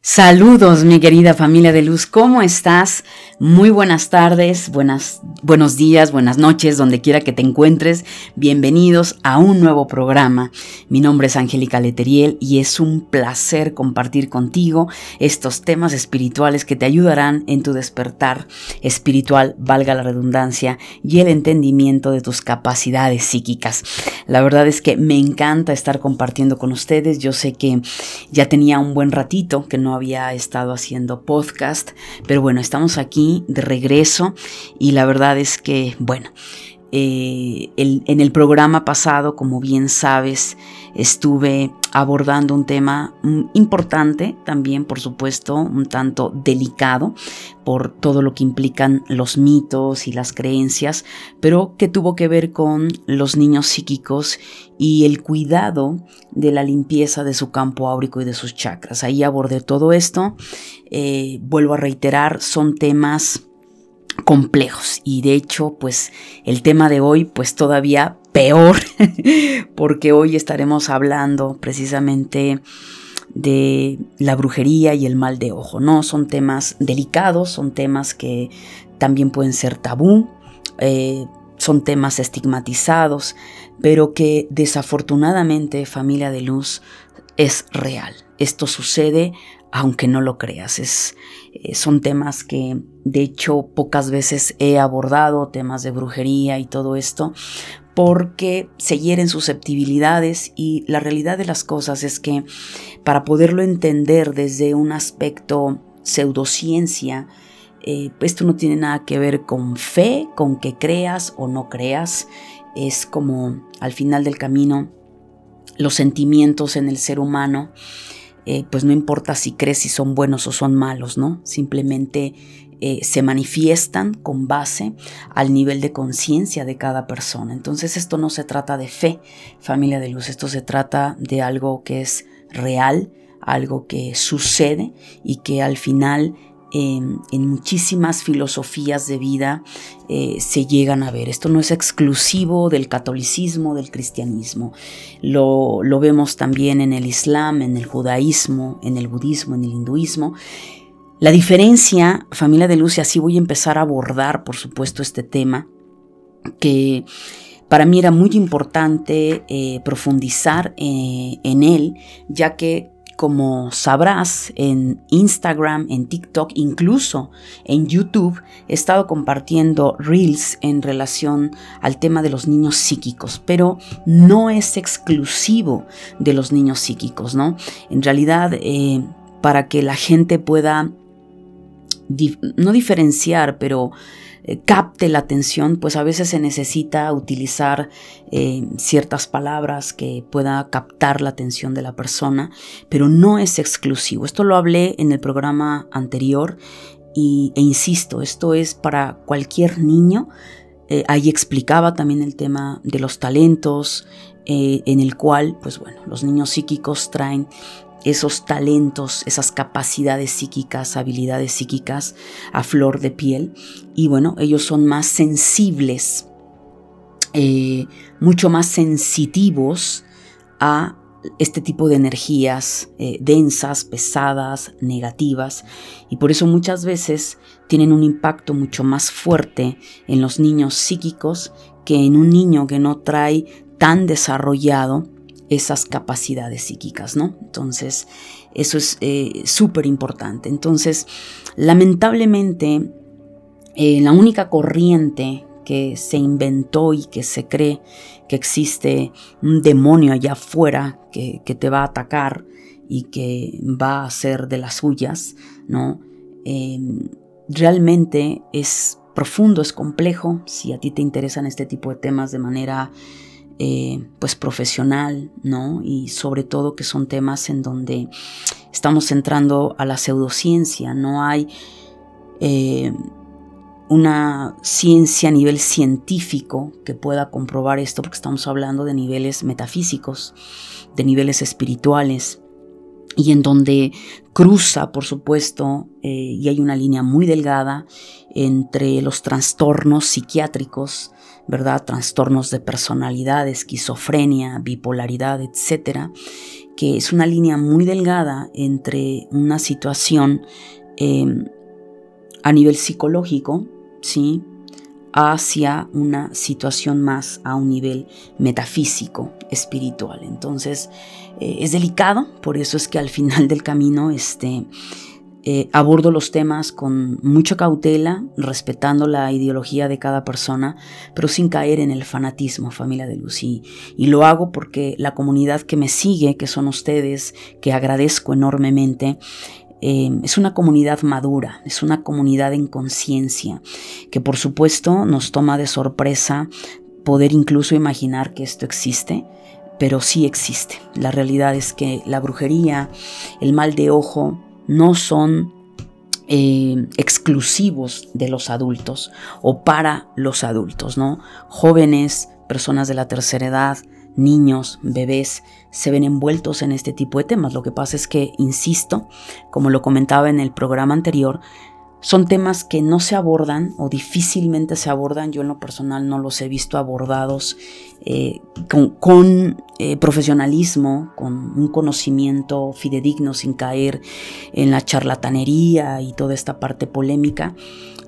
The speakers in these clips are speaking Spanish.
Saludos, mi querida familia de luz, ¿cómo estás? Muy buenas tardes, buenas, buenos días, buenas noches, donde quiera que te encuentres. Bienvenidos a un nuevo programa. Mi nombre es Angélica Leteriel y es un placer compartir contigo estos temas espirituales que te ayudarán en tu despertar espiritual, valga la redundancia, y el entendimiento de tus capacidades psíquicas. La verdad es que me encanta estar compartiendo con ustedes. Yo sé que ya tenía un buen ratito que no había estado haciendo podcast, pero bueno, estamos aquí de regreso y la verdad es que, bueno, eh, en el programa pasado, como bien sabes, estuve abordando un tema mm, importante, también por supuesto un tanto delicado por todo lo que implican los mitos y las creencias, pero que tuvo que ver con los niños psíquicos y el cuidado de la limpieza de su campo áurico y de sus chakras. Ahí abordé todo esto. Eh, vuelvo a reiterar, son temas complejos y de hecho pues el tema de hoy pues todavía peor porque hoy estaremos hablando precisamente de la brujería y el mal de ojo, ¿no? Son temas delicados, son temas que también pueden ser tabú, eh, son temas estigmatizados, pero que desafortunadamente familia de luz es real. Esto sucede aunque no lo creas. Es, eh, son temas que de hecho pocas veces he abordado, temas de brujería y todo esto, porque se hieren susceptibilidades y la realidad de las cosas es que para poderlo entender desde un aspecto pseudociencia, eh, esto no tiene nada que ver con fe, con que creas o no creas, es como al final del camino los sentimientos en el ser humano eh, pues no importa si crees si son buenos o son malos, ¿no? Simplemente eh, se manifiestan con base al nivel de conciencia de cada persona. Entonces esto no se trata de fe, familia de luz, esto se trata de algo que es real, algo que sucede y que al final en, muchísimas filosofías de vida eh, se llegan a ver. Esto no es exclusivo del catolicismo, del cristianismo. Lo, lo vemos también en el islam, en el judaísmo, en el budismo, en el hinduismo. La diferencia, familia de luz, y así voy a empezar a abordar, por supuesto, este tema, que para mí era muy importante eh, profundizar eh, en él, ya que como sabrás, en Instagram, en TikTok, incluso en YouTube, he estado compartiendo reels en relación al tema de los niños psíquicos, pero no es exclusivo de los niños psíquicos, ¿no? En realidad, eh, para que la gente pueda no diferenciar, pero eh, capte la atención, pues a veces se necesita utilizar eh, ciertas palabras que pueda captar la atención de la persona, pero no es exclusivo. Esto lo hablé en el programa anterior y, e insisto, esto es para cualquier niño. Eh, ahí explicaba también el tema de los talentos, en el cual, pues bueno, los niños psíquicos traen esos talentos, esas capacidades psíquicas, habilidades psíquicas a flor de piel. Y bueno, ellos son más sensibles, eh, mucho más sensitivos a este tipo de energías eh, densas, pesadas, negativas, y por eso muchas veces tienen un impacto mucho más fuerte en los niños psíquicos que en un niño que no trae tan desarrollado esas capacidades psíquicas, ¿no? Entonces, eso es eh, súper importante. Entonces, lamentablemente, eh, la única corriente que se inventó y que se cree que existe un demonio allá afuera que, te va a atacar y que va a hacer de las suyas, ¿no? Em, realmente es profundo, es complejo. Si a ti te interesan este tipo de temas de manera eh, pues profesional, ¿no? Y sobre todo que son temas en donde estamos entrando a la pseudociencia, no hay eh, una ciencia a nivel científico que pueda comprobar esto, porque estamos hablando de niveles metafísicos, de niveles espirituales. y en donde cruza, por supuesto, eh, y hay una línea muy delgada entre los trastornos psiquiátricos, ¿verdad? Trastornos de personalidad, esquizofrenia, bipolaridad, etcétera, que es una línea muy delgada entre una situación em, a nivel psicológico, ¿sí? hacia una situación más a un nivel metafísico, espiritual. Entonces, eh, es delicado, por eso es que al final del camino este, eh, abordo los temas con mucha cautela, respetando la ideología de cada persona, pero sin caer en el fanatismo, familia de luz. Y, lo hago porque la comunidad que me sigue, que son ustedes, que agradezco enormemente, eh, es una comunidad madura, es una comunidad en conciencia, que por supuesto nos toma de sorpresa poder incluso imaginar que esto existe, pero sí existe. La realidad es que la brujería, el mal de ojo, no son eh, exclusivos de los adultos o para los adultos, ¿no? Jóvenes, personas de la tercera edad, niños, bebés, se ven envueltos en este tipo de temas. Lo que pasa es que, insisto, como lo comentaba en el programa anterior, son temas que no se abordan o difícilmente se abordan. Yo en lo personal no los he visto abordados eh, con, eh, profesionalismo, con un conocimiento fidedigno sin caer en la charlatanería y toda esta parte polémica.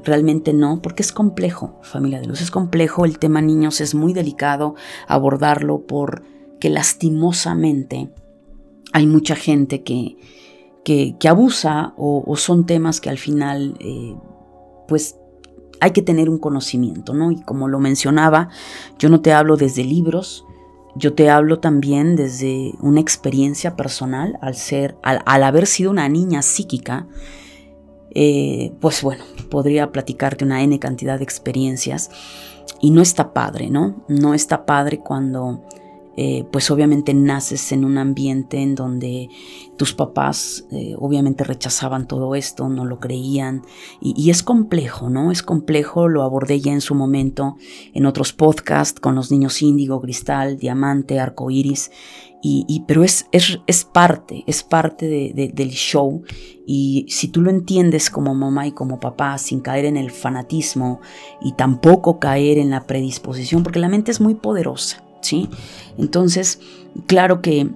Realmente no, porque es complejo, familia de luz, es complejo. El tema niños es muy delicado abordarlo porque lastimosamente hay mucha gente que, que, abusa o, son temas que al final, eh, pues hay que tener un conocimiento, ¿no? Y como lo mencionaba, yo no te hablo desde libros, yo te hablo también desde una experiencia personal, al ser, al, haber sido una niña psíquica, eh, pues bueno, podría platicarte una N cantidad de experiencias y no está padre, ¿no? No está padre cuando eh, pues obviamente naces en un ambiente en donde tus papás eh, obviamente rechazaban todo esto, no lo creían y, es complejo, ¿no? Es complejo, lo abordé ya en su momento en otros podcasts con los niños índigo, cristal, diamante, arco iris, y, pero es, es, parte, es parte del show y si tú lo entiendes como mamá y como papá sin caer en el fanatismo y tampoco caer en la predisposición, porque la mente es muy poderosa. ¿Sí? Entonces, claro que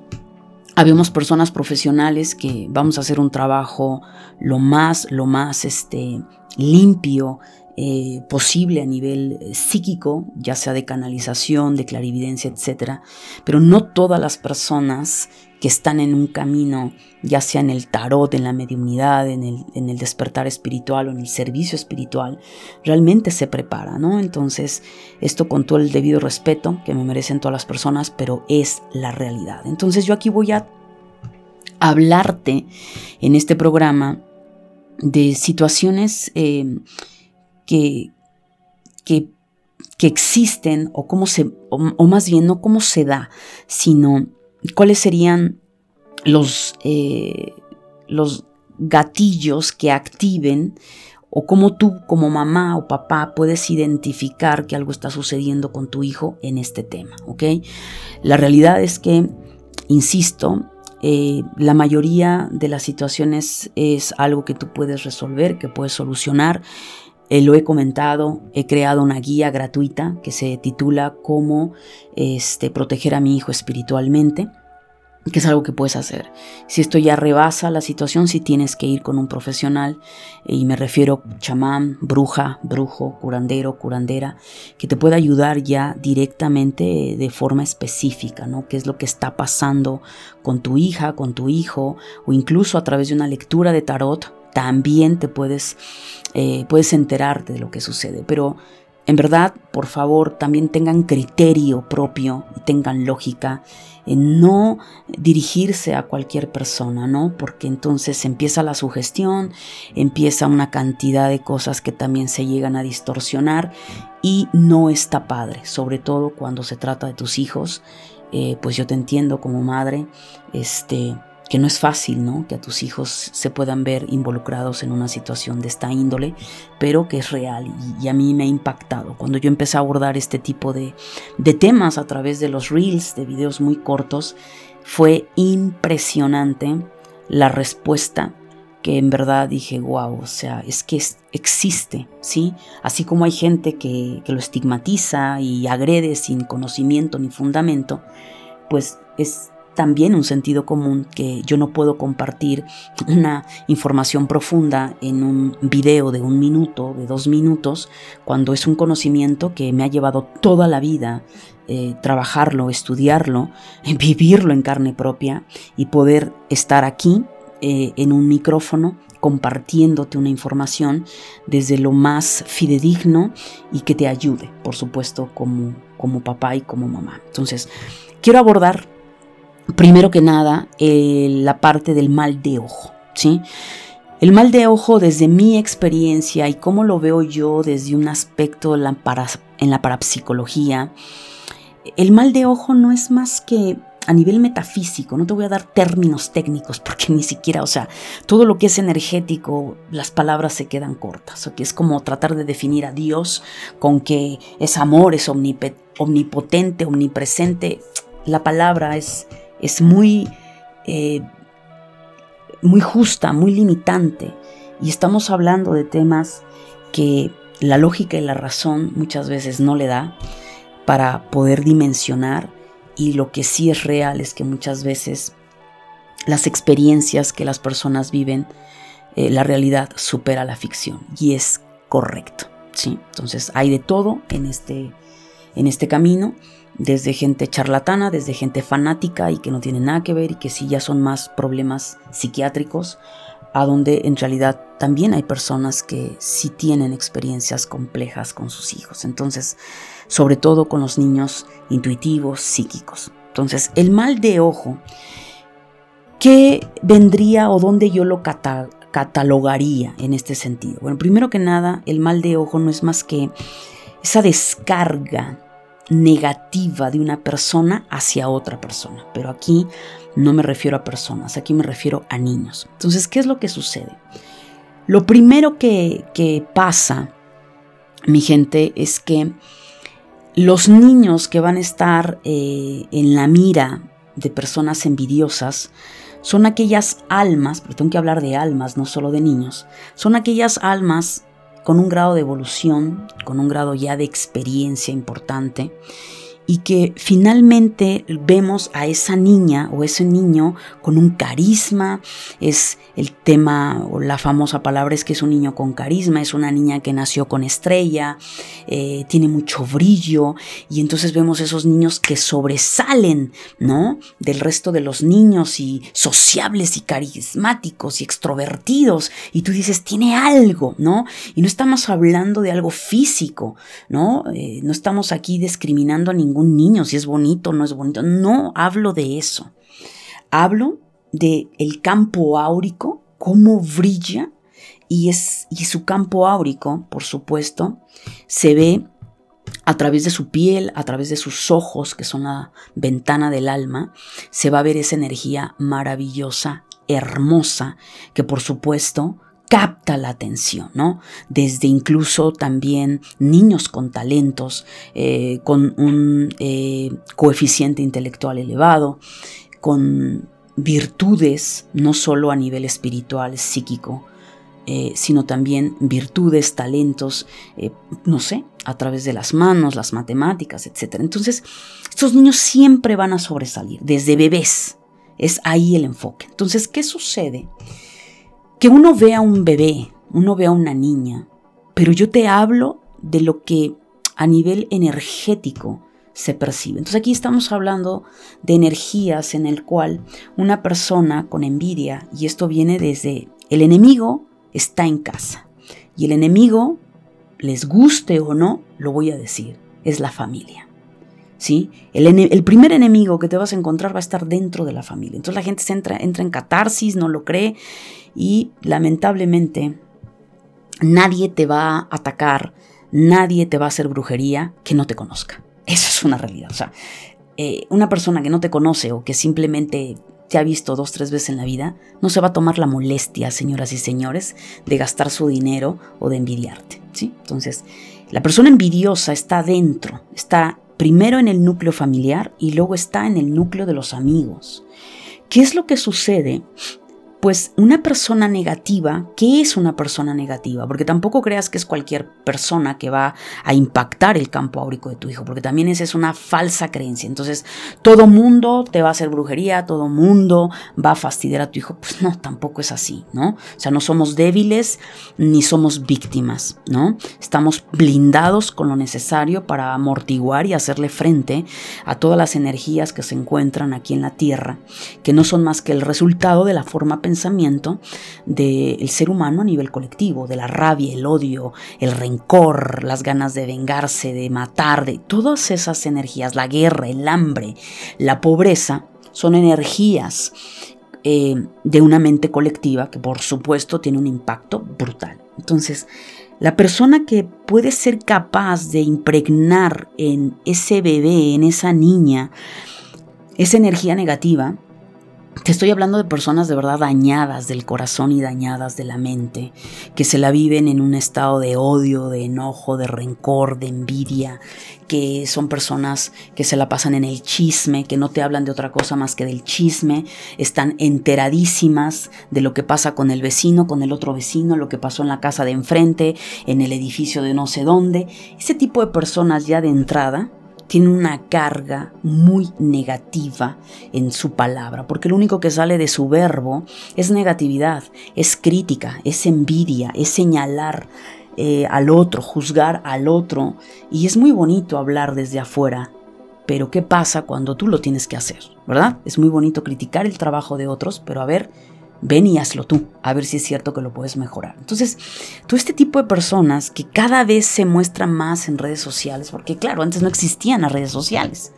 habemos personas profesionales que vamos a hacer un trabajo lo más, lo más este, limpio eh, posible a nivel eh, psíquico, ya sea de canalización, de clarividencia, etc. Pero no todas las personas que están en un camino, ya sea en el tarot, en la mediunidad, en el, en el despertar espiritual o en el servicio espiritual, realmente se prepara, ¿no? Entonces, esto con todo el debido respeto que me merecen todas las personas, pero es la realidad. Entonces, yo aquí voy a hablarte en este programa de situaciones eh, que, que, existen o cómo se, o más bien no cómo se da, sino cuáles serían los, eh, los gatillos que activen o cómo tú como mamá o papá puedes identificar que algo está sucediendo con tu hijo en este tema, ¿ok? La realidad es que, insisto, eh, la mayoría de las situaciones es algo que tú puedes resolver, que puedes solucionar. Eh, lo he comentado, he creado una guía gratuita que se titula Cómo este, proteger a mi hijo espiritualmente que es algo que puedes hacer. Si esto ya rebasa la situación, si tienes que ir con un profesional, y me refiero chamán, bruja, brujo, curandero, curandera, que te pueda ayudar ya directamente de forma específica, ¿no? ¿Qué es lo que está pasando con tu hija, con tu hijo, o incluso a través de una lectura de tarot, también te puedes, eh, puedes enterarte de lo que sucede. Pero en verdad, por favor, también tengan criterio propio y tengan lógica en no dirigirse a cualquier persona, ¿no? Porque entonces empieza la sugestión, empieza una cantidad de cosas que también se llegan a distorsionar y no está padre, sobre todo cuando se trata de tus hijos. Eh, pues yo te entiendo como madre, este que no es fácil, ¿no? Que a tus hijos se puedan ver involucrados en una situación de esta índole, pero que es real y, a mí me ha impactado. Cuando yo empecé a abordar este tipo de, de temas a través de los reels, de videos muy cortos, fue impresionante la respuesta que en verdad dije, wow, o sea, es que existe, ¿sí? Así como hay gente que, que lo estigmatiza y agrede sin conocimiento ni fundamento, pues es también un sentido común que yo no puedo compartir una información profunda en un video de un minuto, de dos minutos, cuando es un conocimiento que me ha llevado toda la vida eh, trabajarlo, estudiarlo, vivirlo en carne propia y poder estar aquí eh, en un micrófono compartiéndote una información desde lo más fidedigno y que te ayude, por supuesto, como, como papá y como mamá. Entonces, quiero abordar primero que nada, eh, la parte del mal de ojo, ¿sí? El mal de ojo, desde mi experiencia y cómo lo veo yo desde un aspecto en la parapsicología, el mal de ojo no es más que a nivel metafísico, no te voy a dar términos técnicos porque ni siquiera, o sea, todo lo que es energético, las palabras se quedan cortas, o que es como tratar de definir a Dios con que es amor, es omnipotente, omnipresente. La palabra es, es muy, eh, muy justa, muy limitante. Y estamos hablando de temas que la lógica y la razón muchas veces no le da para poder dimensionar y lo que sí es real es que muchas veces las experiencias que las personas viven, eh, la realidad supera la ficción y es correcto. ¿sí? Entonces hay de todo en este, en este camino desde gente charlatana, desde gente fanática y que no tiene nada que ver y que sí ya son más problemas psiquiátricos, a donde en realidad también hay personas que sí tienen experiencias complejas con sus hijos. Entonces, sobre todo con los niños intuitivos, psíquicos. Entonces, el mal de ojo, ¿qué vendría o dónde yo lo catalogaría en este sentido? Bueno, primero que nada, el mal de ojo no es más que esa descarga negativa de una persona hacia otra persona. Pero aquí no me refiero a personas, aquí me refiero a niños. Entonces, ¿qué es lo que sucede? Lo primero que, pasa, mi gente, es que los niños que van a estar eh, en la mira de personas envidiosas son aquellas almas, pero tengo que hablar de almas, no solo de niños, son aquellas almas con un grado de evolución, con un grado ya de experiencia importante, y que finalmente vemos a esa niña o ese niño con un carisma, es el tema o la famosa palabra es que es un niño con carisma, es una niña que nació con estrella, eh, tiene mucho brillo y entonces vemos esos niños que sobresalen, ¿no? Del resto de los niños y sociables y carismáticos y extrovertidos y tú dices, tiene algo, ¿no? Y no estamos hablando de algo físico, ¿no? Eh, no estamos aquí discriminando a ningún un niño, si es bonito o no es bonito. No hablo de eso. Hablo de el campo áurico, cómo brilla y, es, y su campo áurico, por supuesto, se ve a través de su piel, a través de sus ojos, que son la ventana del alma, se va a ver esa energía maravillosa, hermosa, que por supuesto capta la atención, ¿no? Desde incluso también niños con talentos, eh, con un eh, coeficiente intelectual elevado, con virtudes, no solo a nivel espiritual, psíquico, eh, sino también virtudes, talentos, no sé, a través de las manos, las matemáticas, etc. Entonces, estos niños siempre van a sobresalir, desde bebés. Es ahí el enfoque. Entonces, ¿qué sucede? Que uno vea a un bebé, uno vea a una niña, pero yo te hablo de lo que a nivel energético se percibe. Entonces aquí estamos hablando de energías en el cual una persona con envidia, y esto viene desde el enemigo está en casa, y el enemigo, les guste o no, lo voy a decir, es la familia. ¿Sí? El, primer enemigo que te vas a encontrar va a estar dentro de la familia. Entonces la gente entra, entra en catarsis, no lo cree y lamentablemente nadie te va a atacar, nadie te va a hacer brujería que no te conozca. Eso es una realidad. O sea, eh, una persona que no te conoce o que simplemente te ha visto dos, tres veces en la vida, no se va a tomar la molestia, señoras y señores, de gastar su dinero o de envidiarte. ¿sí? Entonces, la persona envidiosa está dentro, está primero en el núcleo familiar y luego está en el núcleo de los amigos. ¿Qué es lo que sucede pues una persona negativa, ¿qué es una persona negativa? Porque tampoco creas que es cualquier persona que va a impactar el campo áurico de tu hijo, porque también esa es una falsa creencia. Entonces, todo mundo te va a hacer brujería, todo mundo va a fastidiar a tu hijo. Pues no, tampoco es así, ¿no? O sea, no somos débiles ni somos víctimas, ¿no? Estamos blindados con lo necesario para amortiguar y hacerle frente a todas las energías que se encuentran aquí en la Tierra, que no son más que el resultado de la forma pensamiento del ser humano a nivel colectivo, de la rabia, el odio, el rencor, las ganas de vengarse, de matar, de todas esas energías, la guerra, el hambre, la pobreza, son energías eh, de una mente colectiva que por supuesto tiene un impacto brutal. Entonces, la persona que puede ser capaz de impregnar en ese bebé, en esa niña, esa energía negativa, te estoy hablando de personas de verdad dañadas del corazón y dañadas de la mente, que se la viven en un estado de odio, de enojo, de rencor, de envidia, que son personas que se la pasan en el chisme, que no te hablan de otra cosa más que del chisme, están enteradísimas de lo que pasa con el vecino, con el otro vecino, lo que pasó en la casa de enfrente, en el edificio de no sé dónde. Ese tipo de personas ya de entrada tiene una carga muy negativa en su palabra, porque lo único que sale de su verbo es negatividad, es crítica, es envidia, es señalar eh, al otro, juzgar al otro, y es muy bonito hablar desde afuera, pero ¿qué pasa cuando tú lo tienes que hacer? ¿Verdad? Es muy bonito criticar el trabajo de otros, pero a ver, ven y hazlo tú, a ver si es cierto que lo puedes mejorar. Entonces, todo este tipo de personas que cada vez se muestran más en redes sociales, porque claro, antes no existían las redes sociales.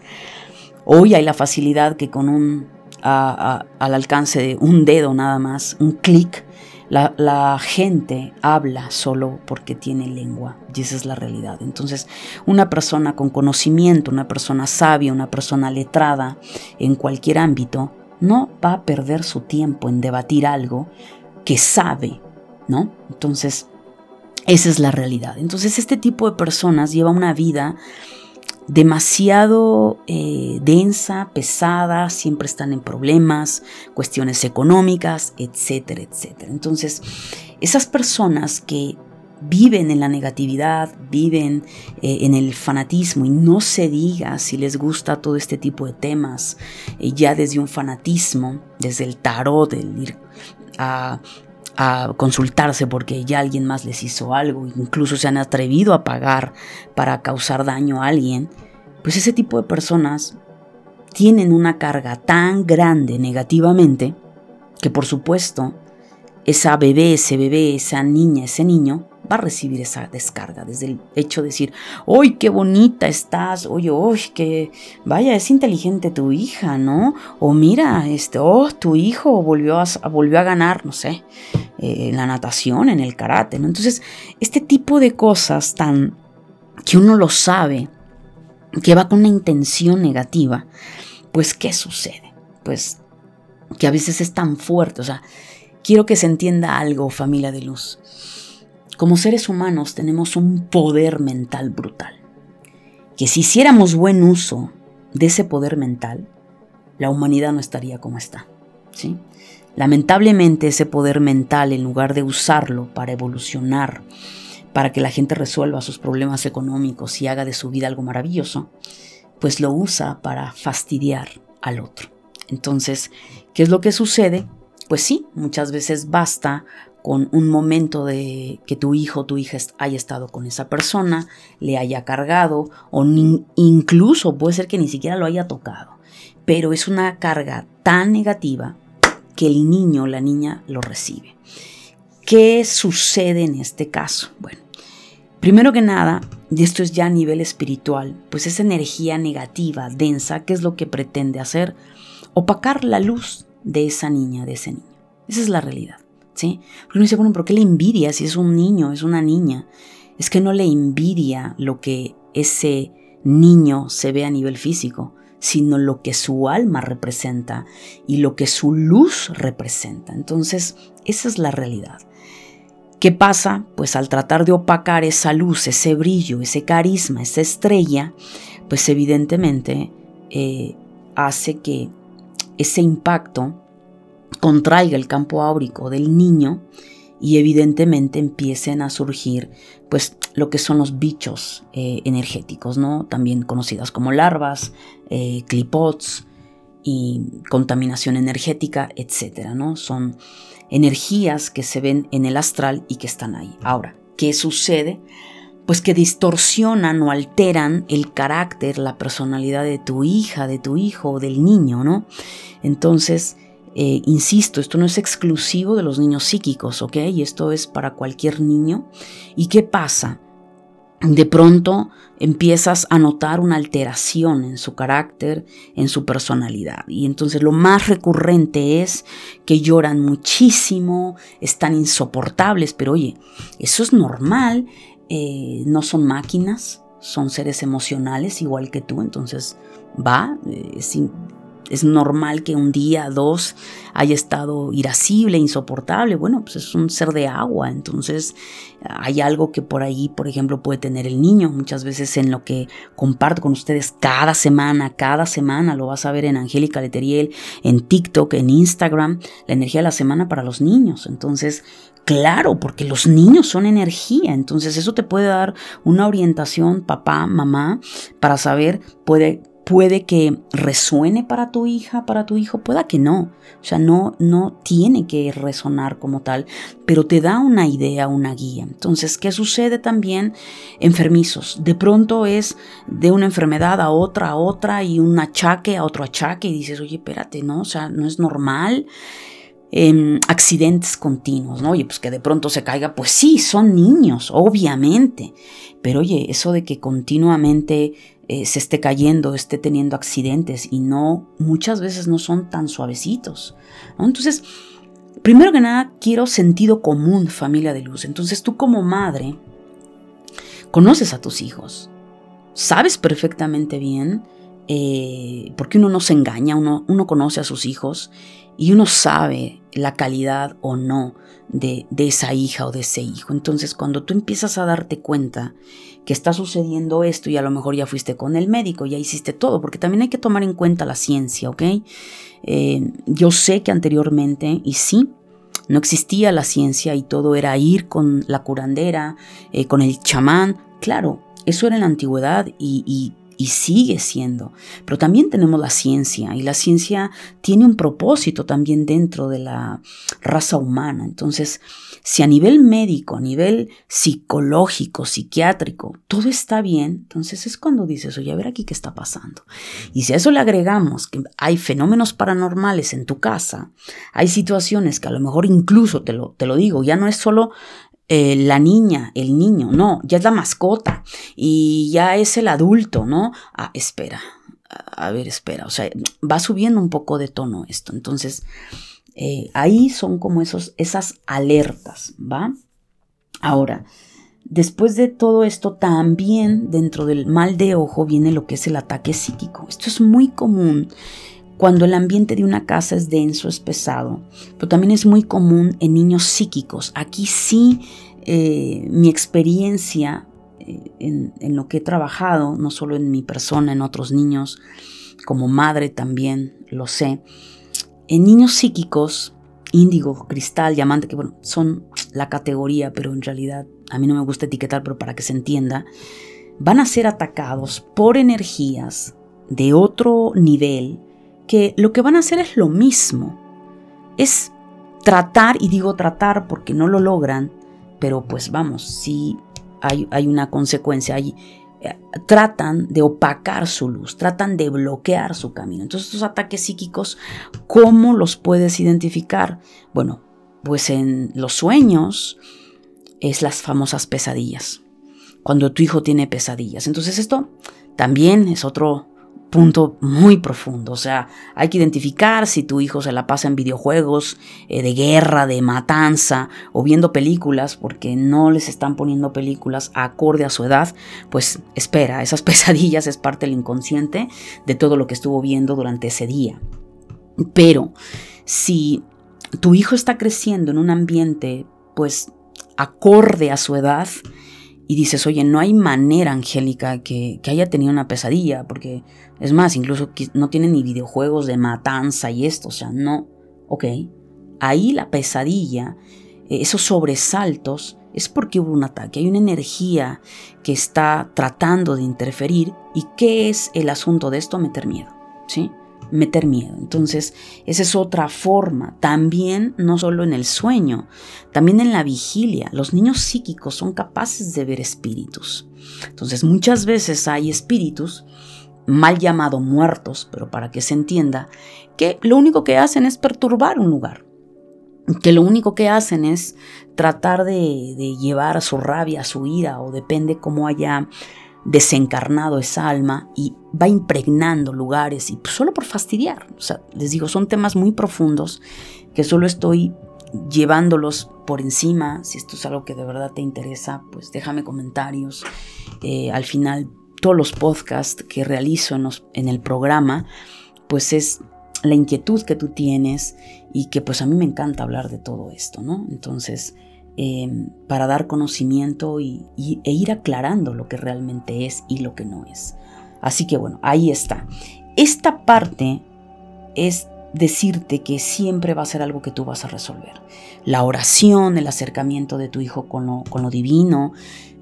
Hoy hay la facilidad que con un, al alcance de un dedo nada más, un clic, la, la, gente habla solo porque tiene lengua y esa es la realidad. Entonces, una persona con conocimiento, una persona sabia, una persona letrada en cualquier ámbito, no va a perder su tiempo en debatir algo que sabe, ¿no? Entonces, esa es la realidad. Entonces, este tipo de personas lleva una vida demasiado eh, densa, pesada, siempre están en problemas, cuestiones económicas, etcétera, etcétera. Entonces, esas personas que viven en la negatividad, viven eh, en el fanatismo y no se diga si les gusta todo este tipo de temas, eh, ya desde un fanatismo, desde el tarot, el ir a, a consultarse porque ya alguien más les hizo algo, incluso se han atrevido a pagar para causar daño a alguien, pues ese tipo de personas tienen una carga tan grande negativamente que por supuesto esa bebé, ese bebé, esa niña, ese niño va a recibir esa descarga, desde el hecho de decir, ¡Uy, qué bonita estás! Oye, uy, que vaya, es inteligente tu hija, ¿no? O mira, este, oh, tu hijo volvió a, volvió a ganar, no sé, eh, en la natación, en el karate, ¿no? Entonces, este tipo de cosas tan que uno lo sabe, que va con una intención negativa, pues, ¿qué sucede? Pues que a veces es tan fuerte, o sea, quiero que se entienda algo, familia de luz. Como seres humanos tenemos un poder mental brutal, que si hiciéramos buen uso de ese poder mental, la humanidad no estaría como está. ¿sí? Lamentablemente ese poder mental, en lugar de usarlo para evolucionar, para que la gente resuelva sus problemas económicos y haga de su vida algo maravilloso, pues lo usa para fastidiar al otro. Entonces, ¿qué es lo que sucede? Pues sí, muchas veces basta con un momento de que tu hijo o tu hija haya estado con esa persona, le haya cargado o incluso puede ser que ni siquiera lo haya tocado. Pero es una carga tan negativa que el niño o la niña lo recibe. ¿Qué sucede en este caso? Bueno, primero que nada, y esto es ya a nivel espiritual, pues esa energía negativa, densa, ¿qué es lo que pretende hacer? Opacar la luz de esa niña, de ese niño. Esa es la realidad. ¿Sí? Porque uno dice, bueno, ¿por qué le envidia si es un niño, es una niña? Es que no le envidia lo que ese niño se ve a nivel físico, sino lo que su alma representa y lo que su luz representa. Entonces, esa es la realidad. ¿Qué pasa? Pues al tratar de opacar esa luz, ese brillo, ese carisma, esa estrella, pues evidentemente eh, hace que ese impacto contraiga el campo áurico del niño y evidentemente empiecen a surgir pues lo que son los bichos eh, energéticos, ¿no? También conocidas como larvas, eh, clipots y contaminación energética, etcétera, ¿no? Son energías que se ven en el astral y que están ahí. Ahora, ¿qué sucede? Pues que distorsionan o alteran el carácter, la personalidad de tu hija, de tu hijo o del niño, ¿no? Entonces, eh, insisto, esto no es exclusivo de los niños psíquicos, ¿ok? Y esto es para cualquier niño. ¿Y qué pasa? De pronto empiezas a notar una alteración en su carácter, en su personalidad. Y entonces lo más recurrente es que lloran muchísimo, están insoportables, pero oye, eso es normal, eh, no son máquinas, son seres emocionales igual que tú, entonces va, eh, es normal que un día, dos, haya estado irascible, insoportable. Bueno, pues es un ser de agua, entonces hay algo que por ahí, por ejemplo, puede tener el niño. Muchas veces en lo que comparto con ustedes cada semana, cada semana, lo vas a ver en Angélica Leteriel, en TikTok, en Instagram, la energía de la semana para los niños. Entonces, Claro, porque los niños son energía, entonces eso te puede dar una orientación, papá, mamá, para saber, puede puede que resuene para tu hija, para tu hijo, pueda que no. O sea, no, no tiene que resonar como tal, pero te da una idea, una guía. Entonces, ¿qué sucede también? Enfermizos. De pronto es de una enfermedad a otra, a otra, y un achaque a otro achaque, y dices, oye, espérate, ¿no? O sea, no es normal. Em, accidentes continuos, ¿no? Oye, pues que de pronto se caiga, pues sí, son niños, obviamente. Pero oye, eso de que continuamente eh, se esté cayendo, esté teniendo accidentes y no, muchas veces no son tan suavecitos. Entonces, primero que nada, quiero sentido común, familia de luz. Entonces tú como madre, conoces a tus hijos, sabes perfectamente bien, eh, porque uno no se engaña, uno, uno conoce a sus hijos y uno sabe la calidad o no de, de, esa hija o de ese hijo. Entonces, cuando tú empiezas a darte cuenta que está sucediendo esto y a lo mejor ya fuiste con el médico, ya hiciste todo, porque también hay que tomar en cuenta la ciencia, ¿ok? Eh, yo sé que anteriormente, y sí, no existía la ciencia y todo era ir con la curandera, eh, con el chamán, claro, eso era en la antigüedad y, y y sigue siendo. Pero también tenemos la ciencia y la ciencia tiene un propósito también dentro de la raza humana. Entonces, si a nivel médico, a nivel psicológico, psiquiátrico, todo está bien, entonces es cuando dices, oye, a ver aquí qué está pasando. Y si a eso le agregamos que hay fenómenos paranormales en tu casa, hay situaciones que a lo mejor incluso, te lo, te lo digo, ya no es solo eh, la niña, el niño, no, ya es la mascota y ya es el adulto, ¿no? Ah, espera, a ver, espera, o sea, va subiendo un poco de tono esto, entonces eh, ahí son como esos, esas alertas, ¿va? Ahora, después de todo esto, también dentro del mal de ojo viene lo que es el ataque psíquico. Esto es muy común cuando el ambiente de una casa es denso, es pesado, pero también es muy común en niños psíquicos. Aquí sí, eh, mi experiencia eh, en, en, lo que he trabajado, no solo en mi persona, en otros niños, como madre también lo sé, en niños psíquicos, índigo, cristal, diamante, que bueno, son la categoría, pero en realidad a mí no me gusta etiquetar, pero para que se entienda, van a ser atacados por energías de otro nivel que lo que van a hacer es lo mismo. Es tratar, y digo tratar porque no lo logran, pero pues vamos, sí hay, hay una consecuencia, hay, eh, tratan de opacar su luz, tratan de bloquear su camino. Entonces estos ataques psíquicos, ¿cómo los puedes identificar? Bueno, pues en los sueños es las famosas pesadillas. Cuando tu hijo tiene pesadillas. Entonces esto también es otro punto muy profundo. O sea, hay que identificar si tu hijo se la pasa en videojuegos eh, de guerra, de matanza o viendo películas porque no les están poniendo películas acorde a su edad. Pues espera, esas pesadillas es parte del inconsciente de todo lo que estuvo viendo durante ese día. Pero si tu hijo está creciendo en un ambiente pues acorde a su edad, y dices, oye, no hay manera, Angélica, que, que, haya tenido una pesadilla, porque es más, incluso no tiene ni videojuegos de matanza y esto, o sea, no, ok, ahí la pesadilla, eh, esos sobresaltos, es porque hubo un ataque, hay una energía que está tratando de interferir y ¿qué es el asunto de esto? Meter miedo, ¿sí? Meter miedo. Entonces, esa es otra forma. También, no solo en el sueño, también en la vigilia. Los niños psíquicos son capaces de ver espíritus. Entonces, muchas veces hay espíritus mal llamado muertos, pero para que se entienda, que lo único que hacen es perturbar un lugar que lo único que hacen es tratar de, llevar su rabia, su ira, o depende cómo haya desencarnado esa alma y va impregnando lugares y solo por fastidiar. O sea, les digo, son temas muy profundos que solo estoy llevándolos por encima. Si esto es algo que de verdad te interesa, pues déjame comentarios. Eh, al final, todos los podcasts que realizo en el programa, pues es la inquietud que tú tienes y que pues a mí me encanta hablar de todo esto, ¿no? Entonces, em, para dar conocimiento y, e ir aclarando lo que realmente es y lo que no es. Así que bueno, ahí está. Esta parte es decirte que siempre va a ser algo que tú vas a resolver. La oración, el acercamiento de tu hijo con lo, divino,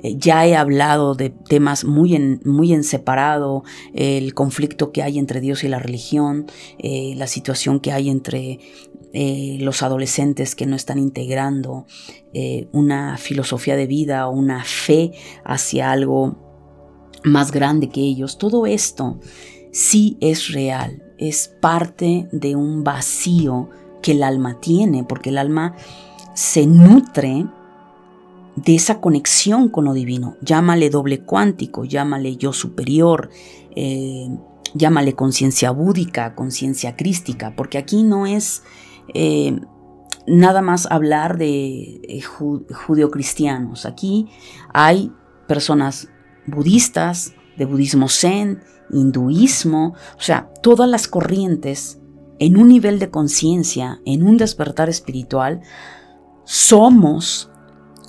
eh, ya he hablado de temas muy en, muy en separado, el conflicto que hay entre Dios y la religión, eh, la situación que hay entre eh, los adolescentes que no están integrando una filosofía de vida o una fe hacia algo más grande que ellos. Todo esto sí es real, es parte de un vacío que el alma tiene, porque el alma se nutre de esa conexión con lo divino. Llámale doble cuántico, llámale yo superior, eh, llámale conciencia búdica, conciencia crística, porque aquí no es eh, nada más hablar de eh, judeocristianos. Aquí hay personas budistas, de budismo zen, hinduismo, o sea, todas las corrientes en un nivel de conciencia, en un despertar espiritual, somos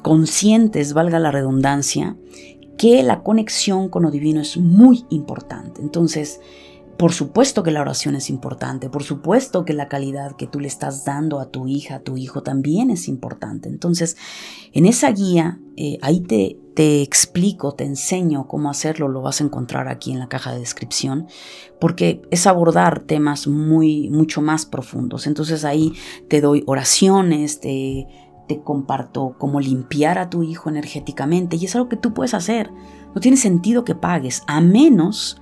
conscientes, valga la redundancia, que la conexión con lo divino es muy importante. Entonces, por supuesto que la oración es importante, por supuesto que la calidad que tú le estás dando a tu hija, a tu hijo también es importante. Entonces, en esa guía, eh, ahí te, te explico, te enseño cómo hacerlo, lo vas a encontrar aquí en la caja de descripción, porque es abordar temas muy, mucho más profundos. Entonces ahí te doy oraciones, te te comparto cómo limpiar a tu hijo energéticamente y es algo que tú puedes hacer. No tiene sentido que pagues, a menos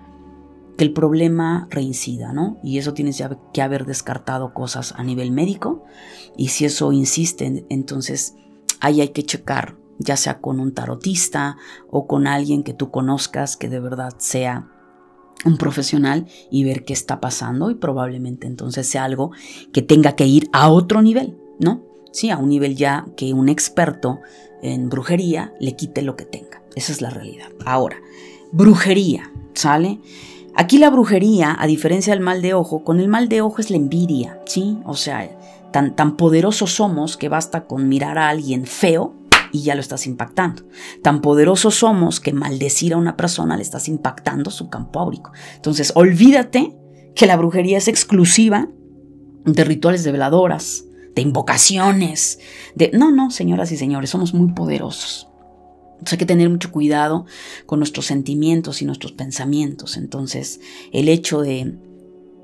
que el problema reincida, ¿no? Y eso tienes que haber descartado cosas a nivel médico y si eso insiste, entonces ahí hay que checar, ya sea con un tarotista o con alguien que tú conozcas que de verdad sea un profesional y ver qué está pasando y probablemente entonces sea algo que tenga que ir a otro nivel, ¿no? ¿sí? a un nivel ya que un experto en brujería le quite lo que tenga. Esa es la realidad. Ahora, brujería, ¿sale? Aquí la brujería, a diferencia del mal de ojo, con el mal de ojo es la envidia, ¿sí? O sea, tan, tan poderosos somos que basta con mirar a alguien feo y ya lo estás impactando. Tan poderosos somos que maldecir a una persona le estás impactando su campo áurico. Entonces, olvídate que la brujería es exclusiva de rituales de veladoras, de invocaciones, de... No, no, señoras y señores, somos muy poderosos. Entonces hay que tener mucho cuidado con nuestros sentimientos y nuestros pensamientos. Entonces el hecho de,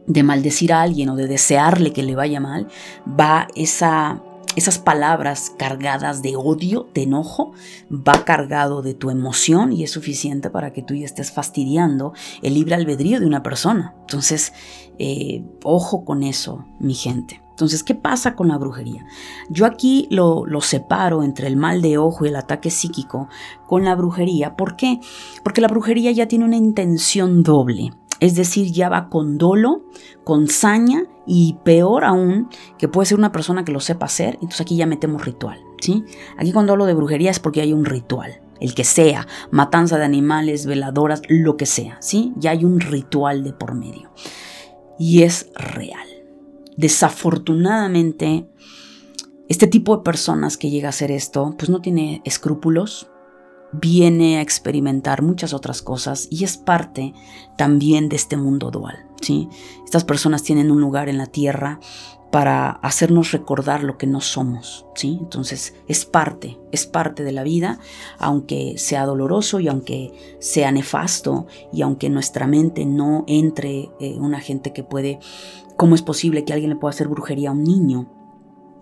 de maldecir a alguien o de desearle que le vaya mal, va esa, esas palabras cargadas de odio, de enojo, va cargado de tu emoción y es suficiente para que tú ya estés fastidiando el libre albedrío de una persona. Entonces, eh, ojo con eso, mi gente. Entonces, ¿qué pasa con la brujería? Yo aquí lo, separo entre el mal de ojo y el ataque psíquico con la brujería. ¿Por qué? Porque la brujería ya tiene una intención doble. Es decir, ya va con dolo, con saña y peor aún, que puede ser una persona que lo sepa hacer. Entonces aquí ya metemos ritual. ¿sí? Aquí cuando hablo de brujería es porque hay un ritual el que sea, matanza de animales, veladoras, lo que sea, ¿sí? Ya hay un ritual de por medio. Y es real. Desafortunadamente, este tipo de personas que llega a hacer esto, pues no tiene escrúpulos, viene a experimentar muchas otras cosas y es parte también de este mundo dual. ¿sí? Estas personas tienen un lugar en la tierra para hacernos recordar lo que no somos, ¿sí? Entonces es parte, es parte de la vida, aunque sea doloroso y aunque sea nefasto y aunque nuestra mente no entre eh, una gente que puede, ¿cómo es posible que alguien le pueda hacer brujería a un niño?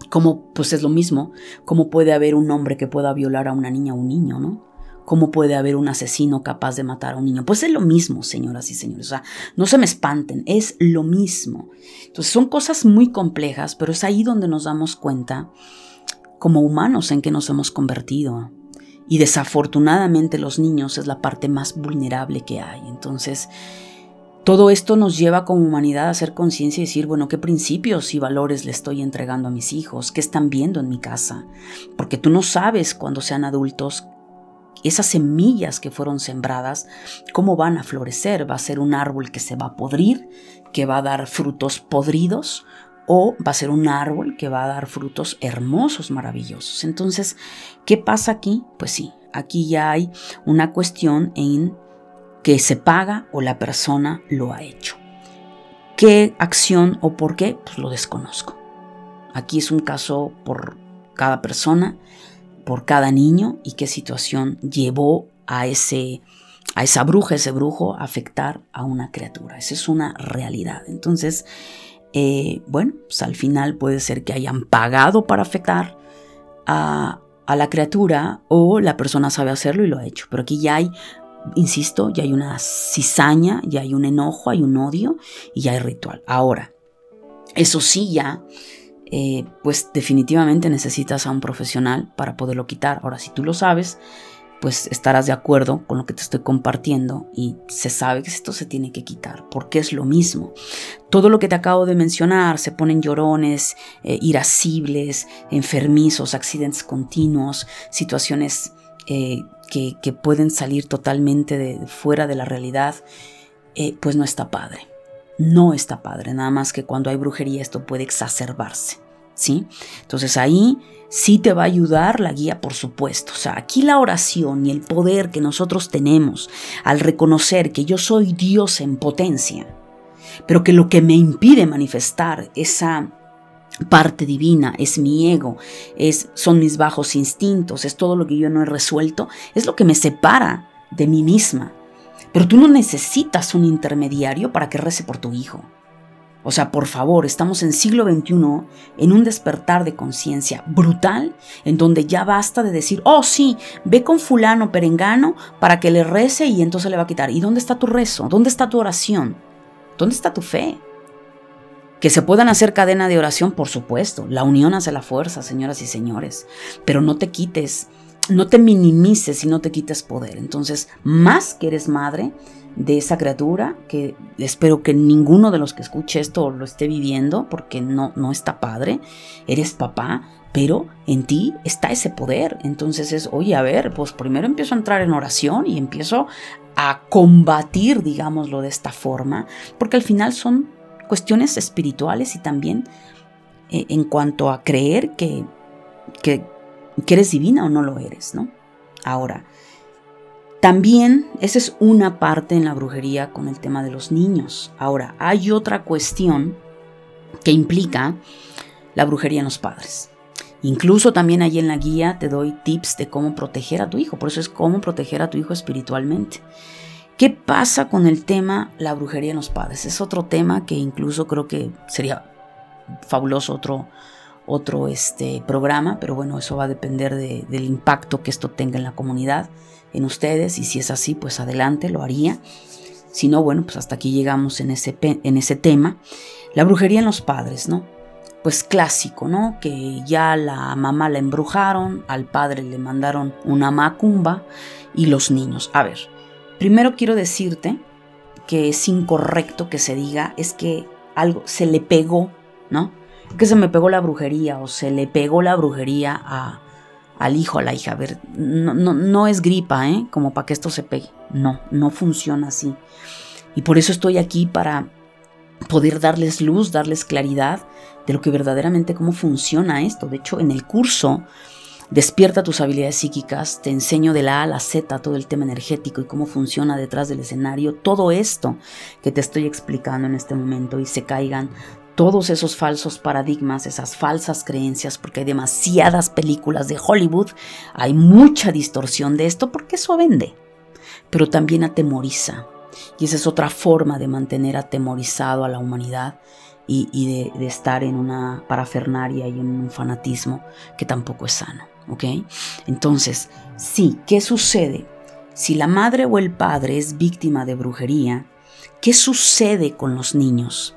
¿Cómo, pues es lo mismo, cómo puede haber un hombre que pueda violar a una niña o un niño, ¿no? ¿Cómo puede haber un asesino capaz de matar a un niño? Pues es lo mismo, señoras y señores. O sea, no se me espanten, es lo mismo. Entonces son cosas muy complejas, pero es ahí donde nos damos cuenta como humanos en que nos hemos convertido. Y desafortunadamente los niños es la parte más vulnerable que hay. Entonces, todo esto nos lleva como humanidad a hacer conciencia y decir, bueno, ¿qué principios y valores le estoy entregando a mis hijos? ¿Qué están viendo en mi casa? Porque tú no sabes cuando sean adultos esas semillas que fueron sembradas, ¿cómo van a florecer? ¿Va a ser un árbol que se va a podrir, que va a dar frutos podridos? ¿O va a ser un árbol que va a dar frutos hermosos, maravillosos? Entonces, ¿qué pasa aquí? Pues sí, aquí ya hay una cuestión en que se paga o la persona lo ha hecho. ¿Qué acción o por qué? Pues lo desconozco. Aquí es un caso por cada persona por cada niño y qué situación llevó a ese a esa bruja, ese brujo, a afectar a una criatura. Esa es una realidad. Entonces, eh, bueno, pues al final puede ser que hayan pagado para afectar a, a la criatura o la persona sabe hacerlo y lo ha hecho. Pero aquí ya hay insisto, ya hay una cizaña, ya hay un enojo, hay un odio y ya hay ritual. Ahora, eso sí ya eh, pues definitivamente necesitas a un profesional para poderlo quitar. Ahora, si tú lo sabes, pues estarás de acuerdo con lo que te estoy compartiendo y se sabe que esto se tiene que quitar, porque es lo mismo. Todo lo que te acabo de mencionar, se ponen llorones, eh, irascibles, enfermizos, accidentes continuos, situaciones eh, que, pueden salir totalmente de, fuera de la realidad, pues no está padre no está padre, nada más que cuando hay brujería esto puede exacerbarse, ¿sí? Entonces ahí sí te va a ayudar la guía, por supuesto. O sea, aquí la oración y el poder que nosotros tenemos al reconocer que yo soy Dios en potencia, pero que lo que me impide manifestar esa parte divina, es mi ego, es, son mis bajos instintos, es todo lo que yo no he resuelto, es lo que me separa de mí misma. Pero tú no necesitas un intermediario para que rece por tu hijo. O sea, por favor, estamos en siglo XXI en un despertar de conciencia brutal en donde ya basta de decir, oh sí, ve con fulano perengano para que le rece y entonces le va a quitar. ¿Y dónde está tu rezo? ¿Dónde está tu oración? ¿Dónde está tu fe? Que se puedan hacer cadena de oración, por supuesto. La unión hace la fuerza, señoras y señores. Pero no te quites no te minimices y no te quites poder. Entonces, más que eres madre de esa criatura, que espero que ninguno de los que escuche esto lo esté viviendo, porque no, no está padre, eres papá, pero en ti está ese poder. Entonces es, oye, a ver, pues primero empiezo a entrar en oración y empiezo a combatir, digámoslo de esta forma, porque al final son cuestiones espirituales y también eh, en cuanto a creer que, que que eres divina o no lo eres, ¿no? Ahora, también esa es una parte en la brujería con el tema de los niños. Ahora, hay otra cuestión que implica la brujería en los padres. Incluso también ahí en la guía te doy tips de cómo proteger a tu hijo. Por eso es cómo proteger a tu hijo espiritualmente. ¿Qué pasa con el tema la brujería en los padres? Es otro tema que incluso creo que sería fabuloso otro, otro este, programa, pero bueno, eso va a depender del impacto que esto tenga en la comunidad, en ustedes, y si es así, pues adelante, lo haría. Si no, bueno, pues hasta aquí llegamos en ese, en ese tema. La brujería en los padres, ¿no? Pues clásico, ¿no? Que ya la mamá la embrujaron, al padre le mandaron una macumba y los niños. A ver, primero quiero decirte que es incorrecto que se diga, es que algo se le pegó, ¿no? Que se me pegó la brujería o se le pegó la brujería a, al hijo, a la hija. A ver, no, no, no es gripa, ¿eh? Como para que esto se pegue. No, no funciona así. Y por eso estoy aquí para poder darles luz, darles claridad de lo que verdaderamente cómo funciona esto. De hecho, en el curso Despierta tus habilidades psíquicas, te enseño de la A a la Z todo el tema energético y cómo funciona detrás del escenario, todo esto que te estoy explicando en este momento y se caigan todos esos falsos paradigmas, esas falsas creencias, porque hay demasiadas películas de Hollywood, hay mucha distorsión de esto porque eso vende, pero también atemoriza. Y esa es otra forma de mantener atemorizado a la humanidad y, de, estar en una parafernaria y en un fanatismo que tampoco es sano. ¿Ok? Entonces, sí, ¿qué sucede? Si la madre o el padre es víctima de brujería, ¿qué sucede con los niños?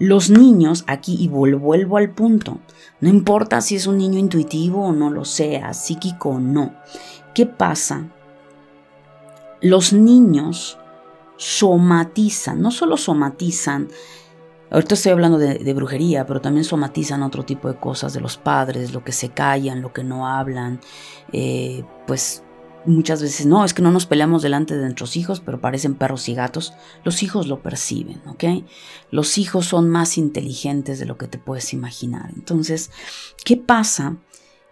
Los niños, aquí, y vuelvo al punto, no importa si es un niño intuitivo o no lo sea, psíquico o no. ¿Qué pasa? Los niños somatizan, no solo somatizan Ahorita estoy hablando de, brujería, pero también somatizan otro tipo de cosas de los padres, lo que se callan, lo que no hablan. Eh, pues muchas veces, no, es que no nos peleamos delante de nuestros hijos, pero parecen perros y gatos. Los hijos lo perciben, ¿ok? Los hijos son más inteligentes de lo que te puedes imaginar. Entonces, ¿qué pasa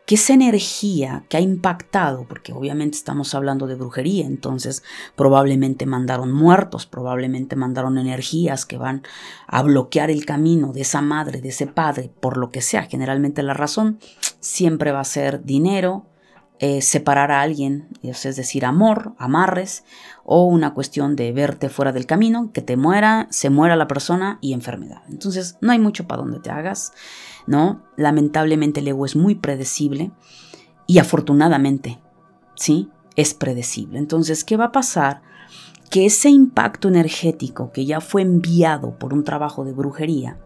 que esa energía que ha impactado, porque obviamente estamos hablando de brujería, entonces probablemente mandaron muertos, probablemente mandaron energías que van a bloquear el camino de esa madre, de ese padre, por lo que sea. Generalmente la razón siempre va a ser dinero, eh, separar a alguien, es decir, amor, amarres, o una cuestión de verte fuera del camino, que te muera, se muera la persona y enfermedad. Entonces no hay mucho para donde te hagas. ¿no? Lamentablemente el ego es muy predecible y afortunadamente, ¿sí? Es predecible. Entonces, ¿qué va a pasar? Que ese impacto energético que ya fue enviado por un trabajo de brujería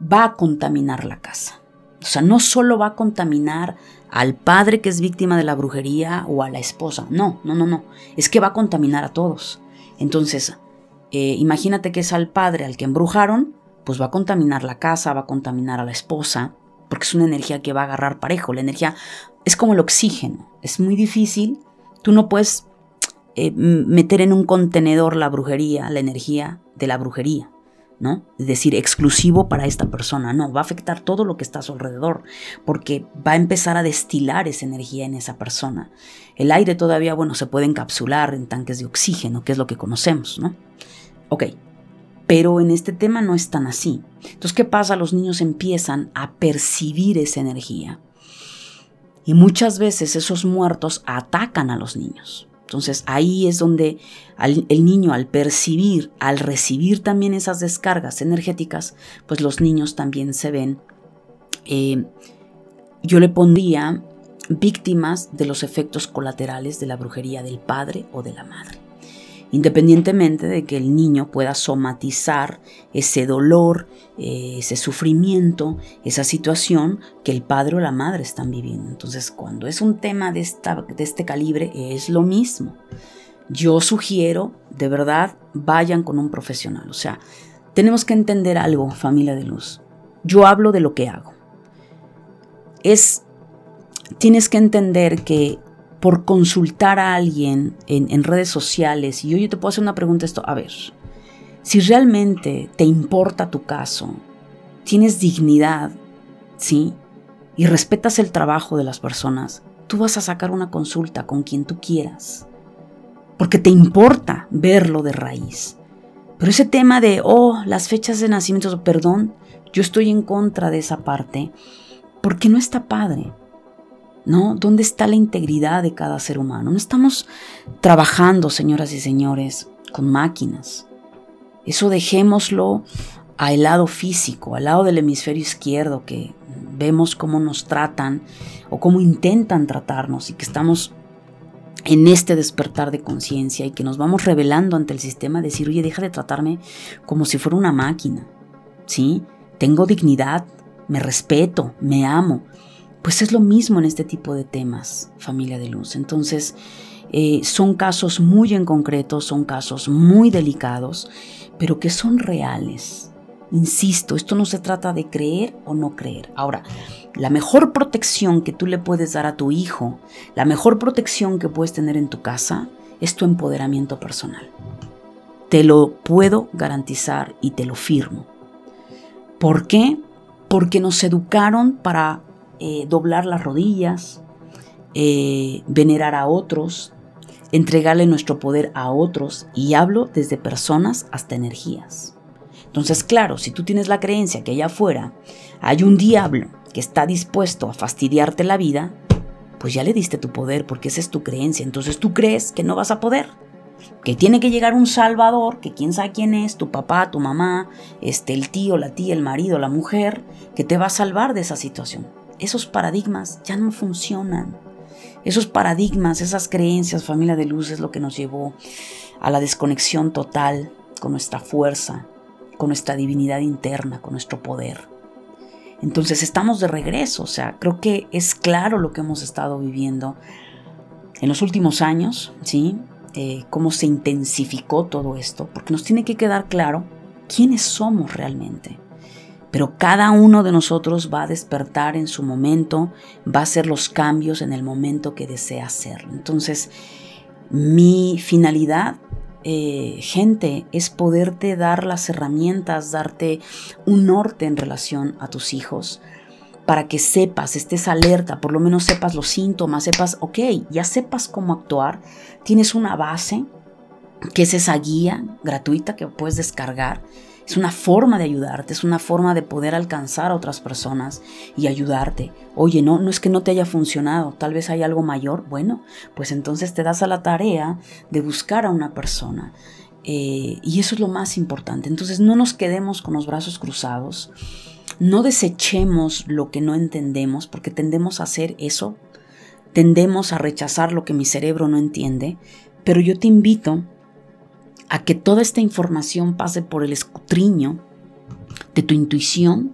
va a contaminar la casa. O sea, no solo va a contaminar al padre que es víctima de la brujería o a la esposa. No, no, no, no. Es que va a contaminar a todos. Entonces, eh, imagínate que es al padre al que embrujaron pues va a contaminar la casa, va a contaminar a la esposa, porque es una energía que va a agarrar parejo. La energía es como el oxígeno, es muy difícil. Tú no puedes eh, meter en un contenedor la brujería, la energía de la brujería, ¿no? Es decir, exclusivo para esta persona, no, va a afectar todo lo que está a su alrededor, porque va a empezar a destilar esa energía en esa persona. El aire todavía, bueno, se puede encapsular en tanques de oxígeno, que es lo que conocemos, ¿no? Ok, pero en este tema no es tan así. Entonces, ¿qué pasa? Los niños empiezan a percibir esa energía. Y muchas veces esos muertos atacan a los niños. Entonces ahí es donde el niño al percibir, al recibir también esas descargas energéticas, pues los niños también se ven, eh, yo le pondría víctimas de los efectos colaterales de la brujería del padre o de la madre independientemente de que el niño pueda somatizar ese dolor, eh, ese sufrimiento, esa situación que el padre o la madre están viviendo. Entonces, cuando es un tema de, este calibre, es lo mismo. Yo sugiero, de verdad, vayan con un profesional. O sea, tenemos que entender algo, familia de luz. Yo hablo de lo que hago. Es, tienes que entender que por consultar a alguien en, redes sociales y yo, te puedo hacer una pregunta esto, a ver, si realmente te importa tu caso, tienes dignidad, ¿sí? Y respetas el trabajo de las personas, tú vas a sacar una consulta con quien tú quieras, porque te importa verlo de raíz. Pero ese tema de, oh, las fechas de nacimiento, perdón, yo estoy en contra de esa parte, porque no está padre. ¿No? ¿Dónde está la integridad de cada ser humano? No estamos trabajando, señoras y señores, con máquinas. Eso dejémoslo al lado físico, al lado del hemisferio izquierdo, que vemos cómo nos tratan o cómo intentan tratarnos y que estamos en este despertar de conciencia y que nos vamos revelando ante el sistema, decir, oye, deja de tratarme como si fuera una máquina, ¿sí? Tengo dignidad, me respeto, me amo, pues es lo mismo en este tipo de temas, familia de luz. Entonces, eh, son casos muy en concreto, son casos muy delicados, pero que son reales. Insisto, esto no se trata de creer o no creer. Ahora, la mejor protección que tú le puedes dar a tu hijo, la mejor protección que puedes tener en tu casa, es tu empoderamiento personal. Te lo puedo garantizar y te lo firmo. ¿Por qué? Porque nos educaron para eh, doblar las rodillas, eh, venerar a otros, entregarle nuestro poder a otros, y hablo desde personas hasta energías. Entonces, claro, si tú tienes la creencia que allá afuera hay un diablo que está dispuesto a fastidiarte la vida, pues ya le diste tu poder porque esa es tu creencia. Entonces tú crees que no vas a poder. Que tiene que llegar un salvador, que quién sabe quién es, tu papá, tu mamá, este, el tío, la tía, el marido, la mujer, que te va a salvar de esa situación. Esos paradigmas ya no funcionan. Esos paradigmas, esas creencias, familia de luz, es lo que nos llevó a la desconexión total con nuestra fuerza, con nuestra divinidad interna, con nuestro poder. Entonces estamos de regreso, o sea, creo que es claro lo que hemos estado viviendo en los últimos años, ¿sí? Eh, cómo se intensificó todo esto, porque nos tiene que quedar claro quiénes somos realmente. Pero cada uno de nosotros va a despertar en su momento, va a hacer los cambios en el momento que desea hacerlo. Entonces, mi finalidad eh, gente es poderte dar las herramientas, darte un norte en relación a tus hijos para que sepas, estés alerta, por lo menos sepas los síntomas, sepas, ok, ya sepas cómo actuar, tienes una base que es esa guía gratuita que puedes descargar es una forma de ayudarte, es una forma de poder alcanzar a otras personas y ayudarte. Oye, no, no es que no te haya funcionado, tal vez hay algo mayor. Bueno, pues entonces te das a la tarea de buscar a una persona. Eh, y eso es lo más importante. Entonces no nos quedemos con los brazos cruzados, no desechemos lo que no entendemos, porque tendemos a hacer eso, tendemos a rechazar lo que mi cerebro no entiende, pero yo te invito a que toda esta información pase por el escutriño de tu intuición,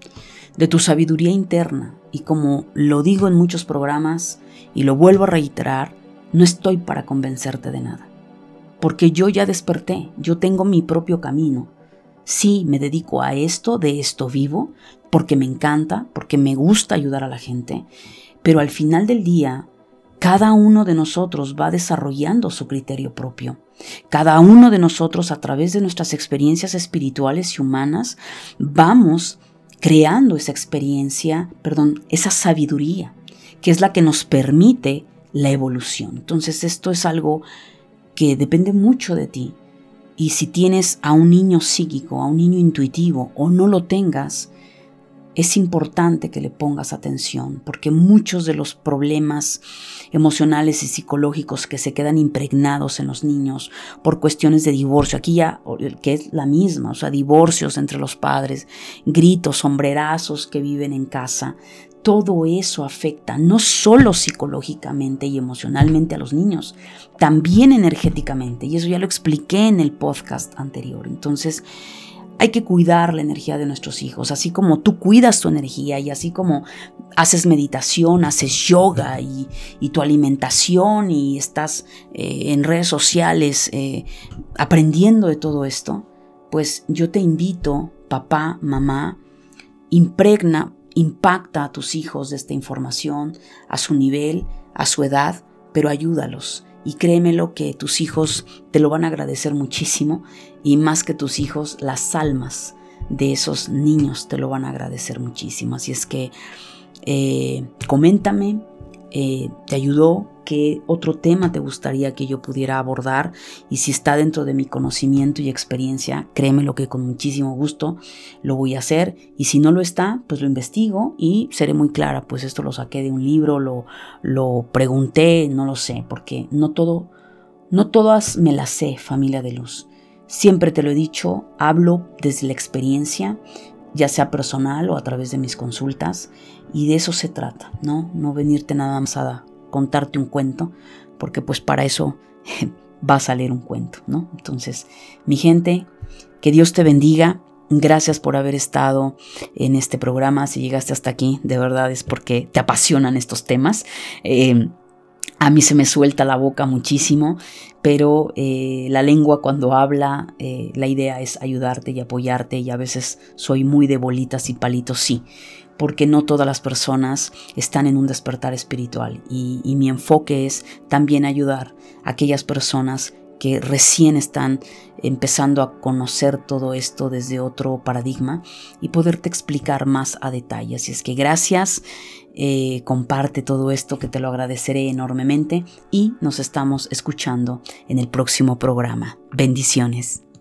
de tu sabiduría interna. Y como lo digo en muchos programas y lo vuelvo a reiterar, no estoy para convencerte de nada. Porque yo ya desperté, yo tengo mi propio camino. Sí, me dedico a esto, de esto vivo, porque me encanta, porque me gusta ayudar a la gente, pero al final del día, cada uno de nosotros va desarrollando su criterio propio. Cada uno de nosotros a través de nuestras experiencias espirituales y humanas vamos creando esa experiencia, perdón, esa sabiduría, que es la que nos permite la evolución. Entonces esto es algo que depende mucho de ti. Y si tienes a un niño psíquico, a un niño intuitivo o no lo tengas, es importante que le pongas atención porque muchos de los problemas emocionales y psicológicos que se quedan impregnados en los niños por cuestiones de divorcio, aquí ya que es la misma, o sea, divorcios entre los padres, gritos, sombrerazos que viven en casa, todo eso afecta no solo psicológicamente y emocionalmente a los niños, también energéticamente. Y eso ya lo expliqué en el podcast anterior. Entonces, hay que cuidar la energía de nuestros hijos, así como tú cuidas tu energía y así como haces meditación, haces yoga y, tu alimentación y estás eh, en redes sociales eh, aprendiendo de todo esto, pues yo te invito, papá, mamá, impregna, impacta a tus hijos de esta información a su nivel, a su edad, pero ayúdalos y créemelo que tus hijos te lo van a agradecer muchísimo y más que tus hijos, las almas de esos niños te lo van a agradecer muchísimo. Así es que eh, coméntame, eh, ¿te ayudó? ¿Qué otro tema te gustaría que yo pudiera abordar? Y si está dentro de mi conocimiento y experiencia, créeme lo que con muchísimo gusto lo voy a hacer. Y si no lo está, pues lo investigo y seré muy clara, pues esto lo saqué de un libro, lo, lo pregunté, no lo sé, porque no todo, no todas me las sé, familia de luz. Siempre te lo he dicho, hablo desde la experiencia, ya sea personal o a través de mis consultas. Y de eso se trata, ¿no? No venirte nada más a contarte un cuento, porque pues para eso va a salir un cuento, ¿no? Entonces, mi gente, que Dios te bendiga. Gracias por haber estado en este programa. Si llegaste hasta aquí, de verdad es porque te apasionan estos temas. Eh, a mí se me suelta la boca muchísimo, pero eh, la lengua cuando habla, eh, la idea es ayudarte y apoyarte y a veces soy muy de bolitas y palitos, sí, porque no todas las personas están en un despertar espiritual y, mi enfoque es también ayudar a aquellas personas que recién están empezando a conocer todo esto desde otro paradigma y poderte explicar más a detalle. Así es que gracias, eh, comparte todo esto que te lo agradeceré enormemente y nos estamos escuchando en el próximo programa. Bendiciones.